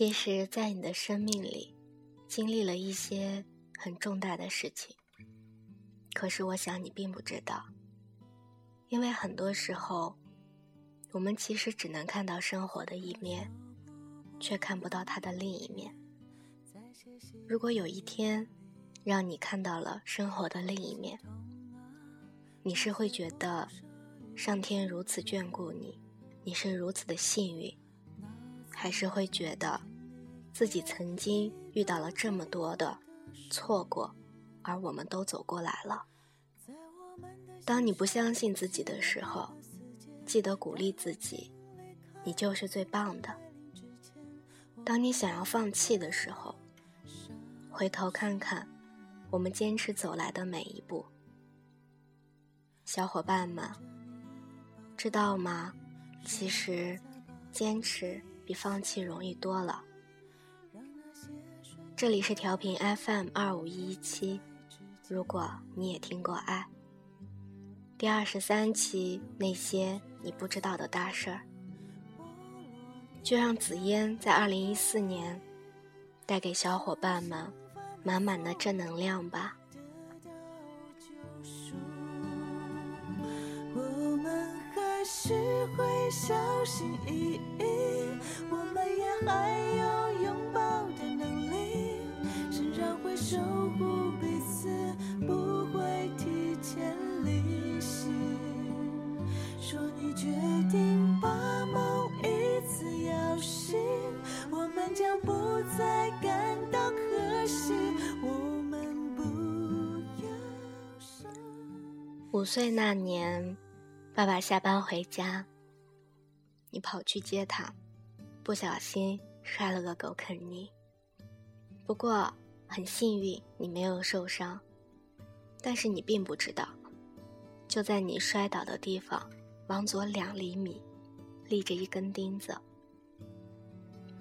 其实，在你的生命里，经历了一些很重大的事情。可是，我想你并不知道，因为很多时候，我们其实只能看到生活的一面，却看不到它的另一面。如果有一天，让你看到了生活的另一面，你是会觉得上天如此眷顾你，你是如此的幸运。还是会觉得，自己曾经遇到了这么多的错过，而我们都走过来了。当你不相信自己的时候，记得鼓励自己，你就是最棒的。当你想要放弃的时候，回头看看我们坚持走来的每一步。小伙伴们，知道吗？其实，坚持。比放弃容易多了。这里是调频 FM 二五一一七，如果你也听过爱，第二十三期那些你不知道的大事儿，就让紫嫣在二零一四年带给小伙伴们满满的正能量吧。我们还是会小心翼翼。我们也还有拥抱的，会守护彼此，不会提前离席。说你决定把某一次摇醒，我们将不再感到可惜。我们不要五岁那年，爸爸下班回家，你跑去接他。不小心摔了个狗啃泥，不过很幸运你没有受伤。但是你并不知道，就在你摔倒的地方，往左两厘米，立着一根钉子。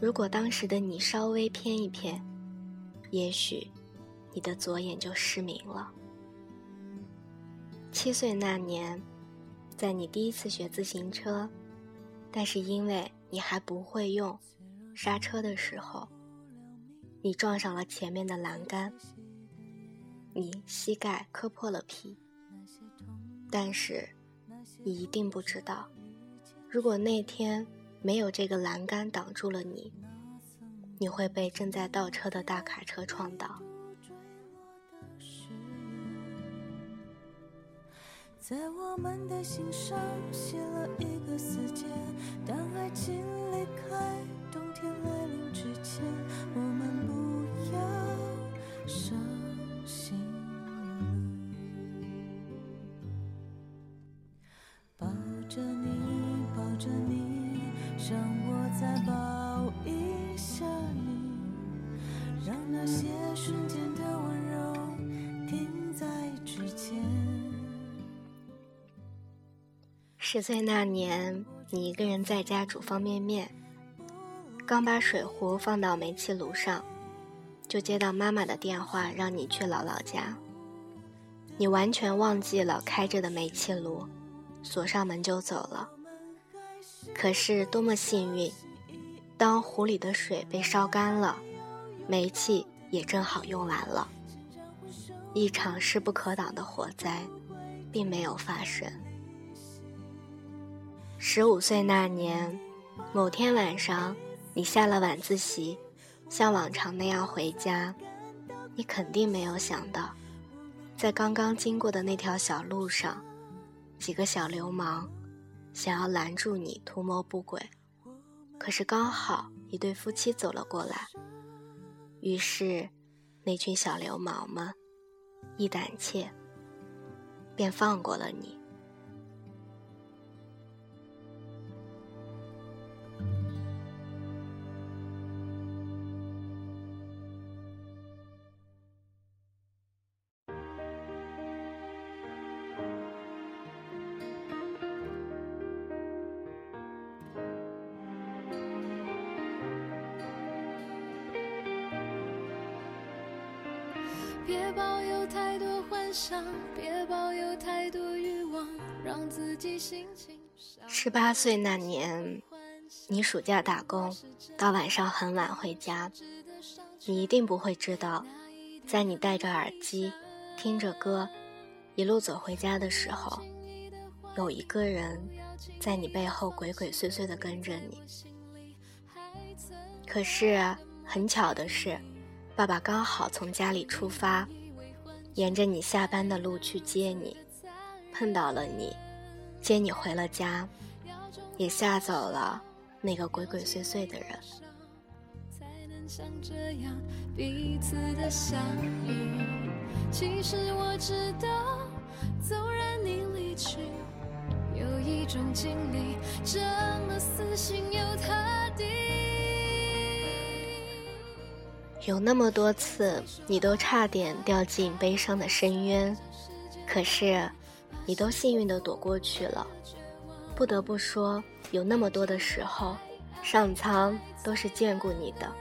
如果当时的你稍微偏一偏，也许你的左眼就失明了。七岁那年，在你第一次学自行车，但是因为。你还不会用刹车的时候，你撞上了前面的栏杆，你膝盖磕破了皮。但是，你一定不知道，如果那天没有这个栏杆挡住了你，你会被正在倒车的大卡车撞倒。在我们的心上写十岁那年，你一个人在家煮方便面，刚把水壶放到煤气炉上，就接到妈妈的电话，让你去姥姥家。你完全忘记了开着的煤气炉，锁上门就走了。可是多么幸运，当壶里的水被烧干了，煤气也正好用完了，一场势不可挡的火灾，并没有发生。十五岁那年，某天晚上，你下了晚自习，像往常那样回家，你肯定没有想到，在刚刚经过的那条小路上，几个小流氓想要拦住你，图谋不轨。可是刚好一对夫妻走了过来，于是那群小流氓们一胆怯，便放过了你。别抱有太多幻想，别抱有太多欲望，让自己心情。十八岁那年，你暑假打工，到晚上很晚回家，你一定不会知道，在你戴着耳机，听着歌，一路走回家的时候，有一个人在你背后鬼鬼祟祟的跟着你。可是很巧的是，爸爸刚好从家里出发，沿着你下班的路去接你，碰到了你，接你回了家，也吓走了。那个鬼鬼祟祟的人。才能像这样彼此的相遇。其实我知道，纵然你离去，有一种经历这么死心又塌地。有那么多次，你都差点掉进悲伤的深渊，可是，你都幸运的躲过去了。不得不说。有那么多的时候，上苍都是眷顾你的，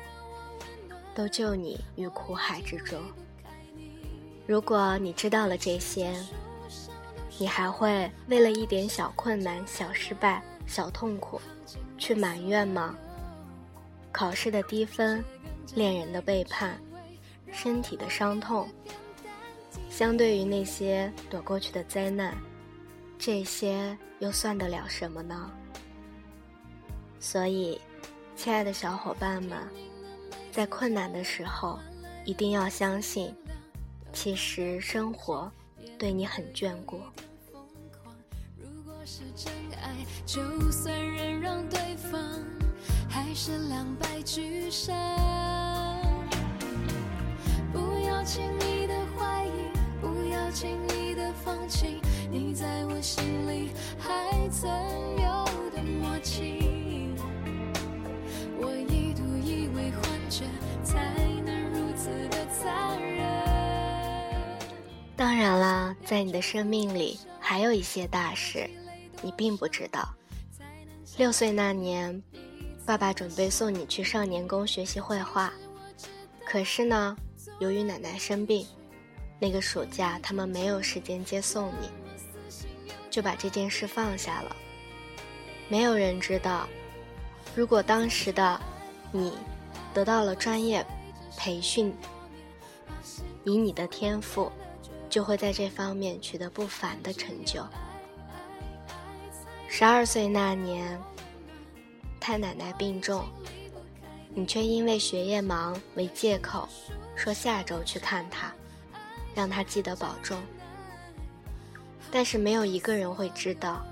都救你于苦海之中。如果你知道了这些，你还会为了一点小困难、小失败、小痛苦去埋怨吗？考试的低分，恋人的背叛，身体的伤痛，相对于那些躲过去的灾难，这些又算得了什么呢？所以，亲爱的小伙伴们，在困难的时候，一定要相信，其实生活对你很眷顾。就算忍让对方，还是两败俱伤。轻易的怀疑，不要轻易的放弃，你在我心里还曾有的默契。我一度以为，患者才能如此的当然啦，在你的生命里还有一些大事，你并不知道。六岁那年，爸爸准备送你去少年宫学习绘画，可是呢，由于奶奶生病，那个暑假他们没有时间接送你，就把这件事放下了。没有人知道，如果当时的你得到了专业培训，以你的天赋。就会在这方面取得不凡的成就。十二岁那年，太奶奶病重，你却因为学业忙为借口，说下周去看他，让他记得保重。但是没有一个人会知道，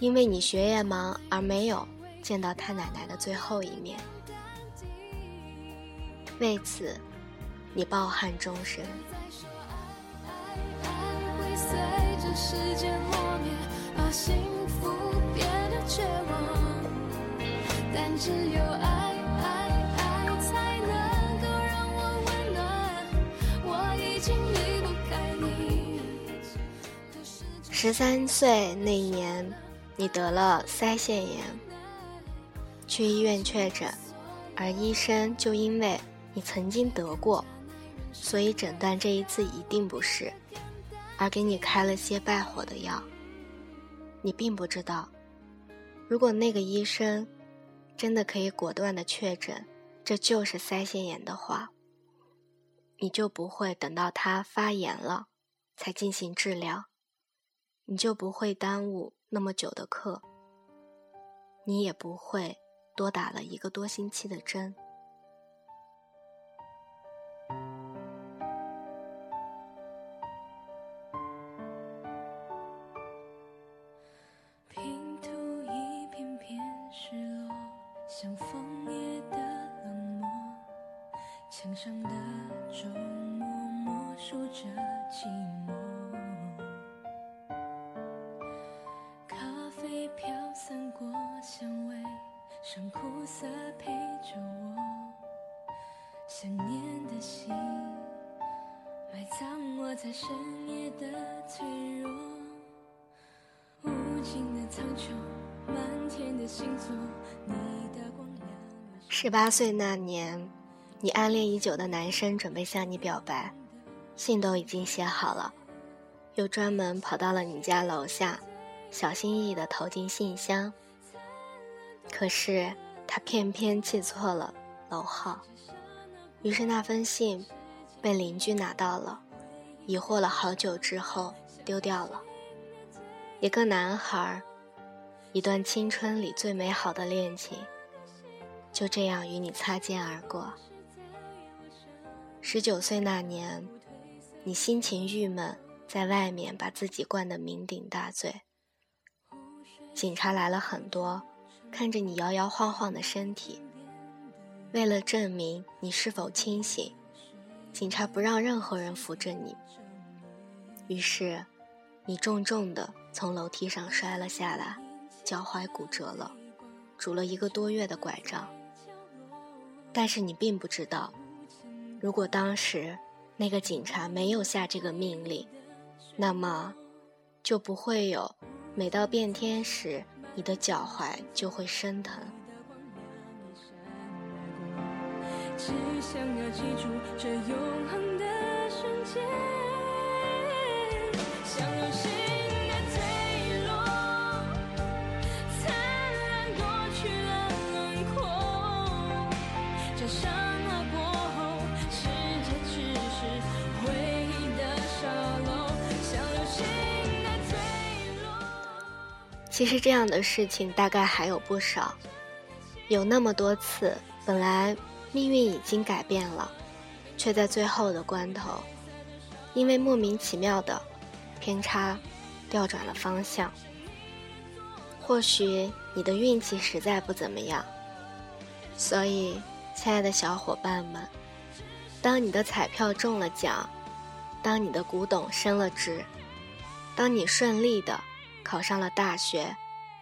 因为你学业忙而没有见到太奶奶的最后一面。为此，你抱憾终身。但只有，爱，十三岁那年，你得了腮腺炎，去医院确诊，而医生就因为你曾经得过，所以诊断这一次一定不是。而给你开了些败火的药，你并不知道，如果那个医生真的可以果断的确诊这就是腮腺炎的话，你就不会等到它发炎了才进行治疗，你就不会耽误那么久的课，你也不会多打了一个多星期的针。在深夜的脆弱，无尽苍穹，漫天星座，十八岁那年，你暗恋已久的男生准备向你表白，信都已经写好了，又专门跑到了你家楼下，小心翼翼地投进信箱。可是他偏偏记错了楼号，于是那封信被邻居拿到了，疑惑了好久之后丢掉了。一个男孩，一段青春里最美好的恋情，就这样与你擦肩而过。十九岁那年，你心情郁闷，在外面把自己灌得酩酊大醉。警察来了很多，看着你摇摇晃晃的身体，为了证明你是否清醒，警察不让任何人扶着你。于是，你重重的。从楼梯上摔了下来，脚踝骨折了，拄了一个多月的拐杖。但是你并不知道，如果当时那个警察没有下这个命令，那么就不会有每到变天时你的脚踝就会生疼。只想要记住这永恒的瞬间，其实这样的事情大概还有不少，有那么多次，本来命运已经改变了，却在最后的关头，因为莫名其妙的偏差，调转了方向。或许你的运气实在不怎么样，所以，亲爱的小伙伴们，当你的彩票中了奖，当你的古董升了值，当你顺利的。考上了大学，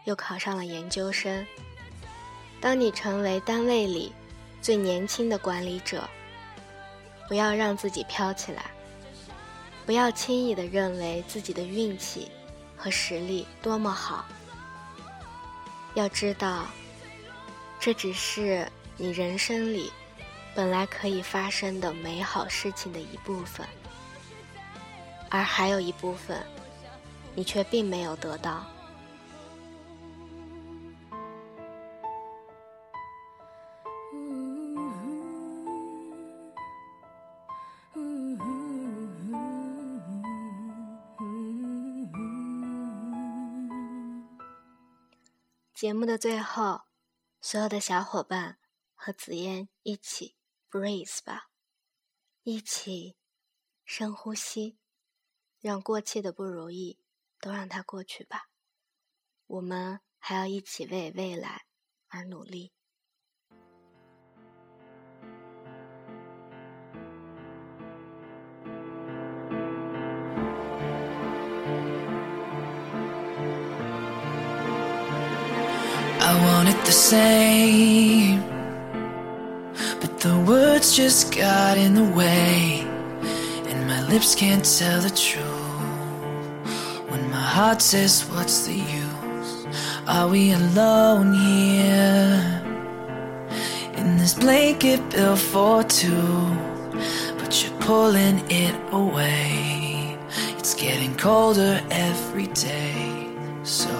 又考上了研究生。当你成为单位里最年轻的管理者，不要让自己飘起来，不要轻易的认为自己的运气和实力多么好。要知道，这只是你人生里本来可以发生的美好事情的一部分，而还有一部分。你却并没有得到。节目的最后，所有的小伙伴和紫嫣一起 breathe 吧，一起深呼吸，让过去的不如意。都让它过去吧，我们还要一起为未来而努力。I want it the same, but the words just got in the way, and my lips can't tell the truth. Heart says, What's the use? Are we alone here? In this blanket built for two, but you're pulling it away. It's getting colder every day. So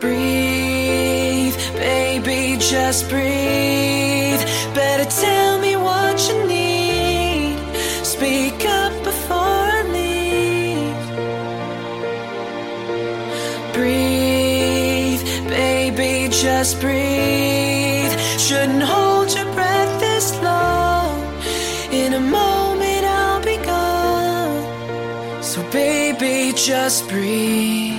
breathe, baby, just breathe. Better tell just breathe. Shouldn't hold your breath this long. In a moment, I'll be gone. So, baby, just breathe.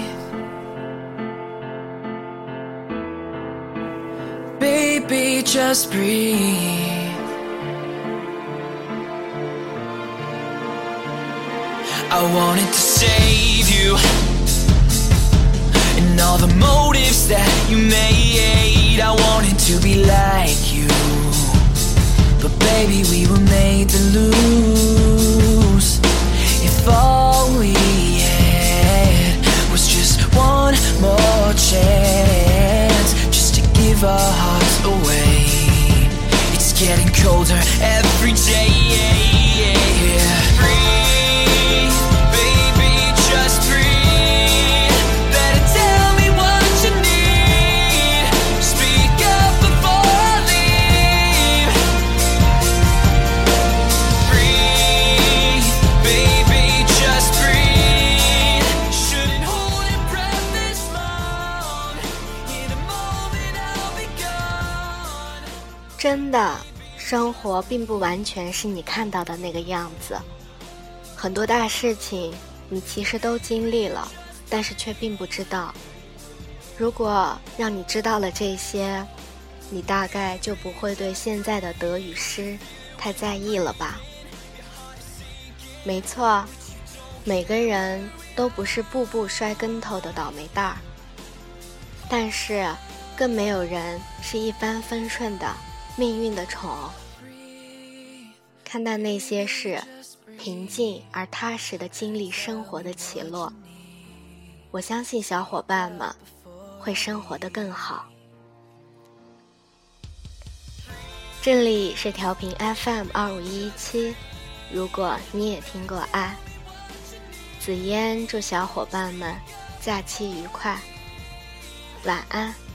Baby, just breathe. I wanted to save you and all the motives that you made. I wanted to be like you. But baby, we were made to lose. If all we had was just one more chance Just to give our hearts away. It's getting colder every day 生活并不完全是你看到的那个样子。很多大事情，你其实都经历了，但是却并不知道。如果让你知道了这些，你大概就不会对现在的得与失太在意了吧？没错，每个人都不是步步摔跟头的倒霉蛋儿，但是更没有人是一帆风顺的命运的宠。看待那些事。平静而踏实的经历生活的起落，我相信小伙伴们会生活的更好。这里是调频 FM 二五一七，如果你也听过爱，紫嫣祝小伙伴们假期愉快，晚安。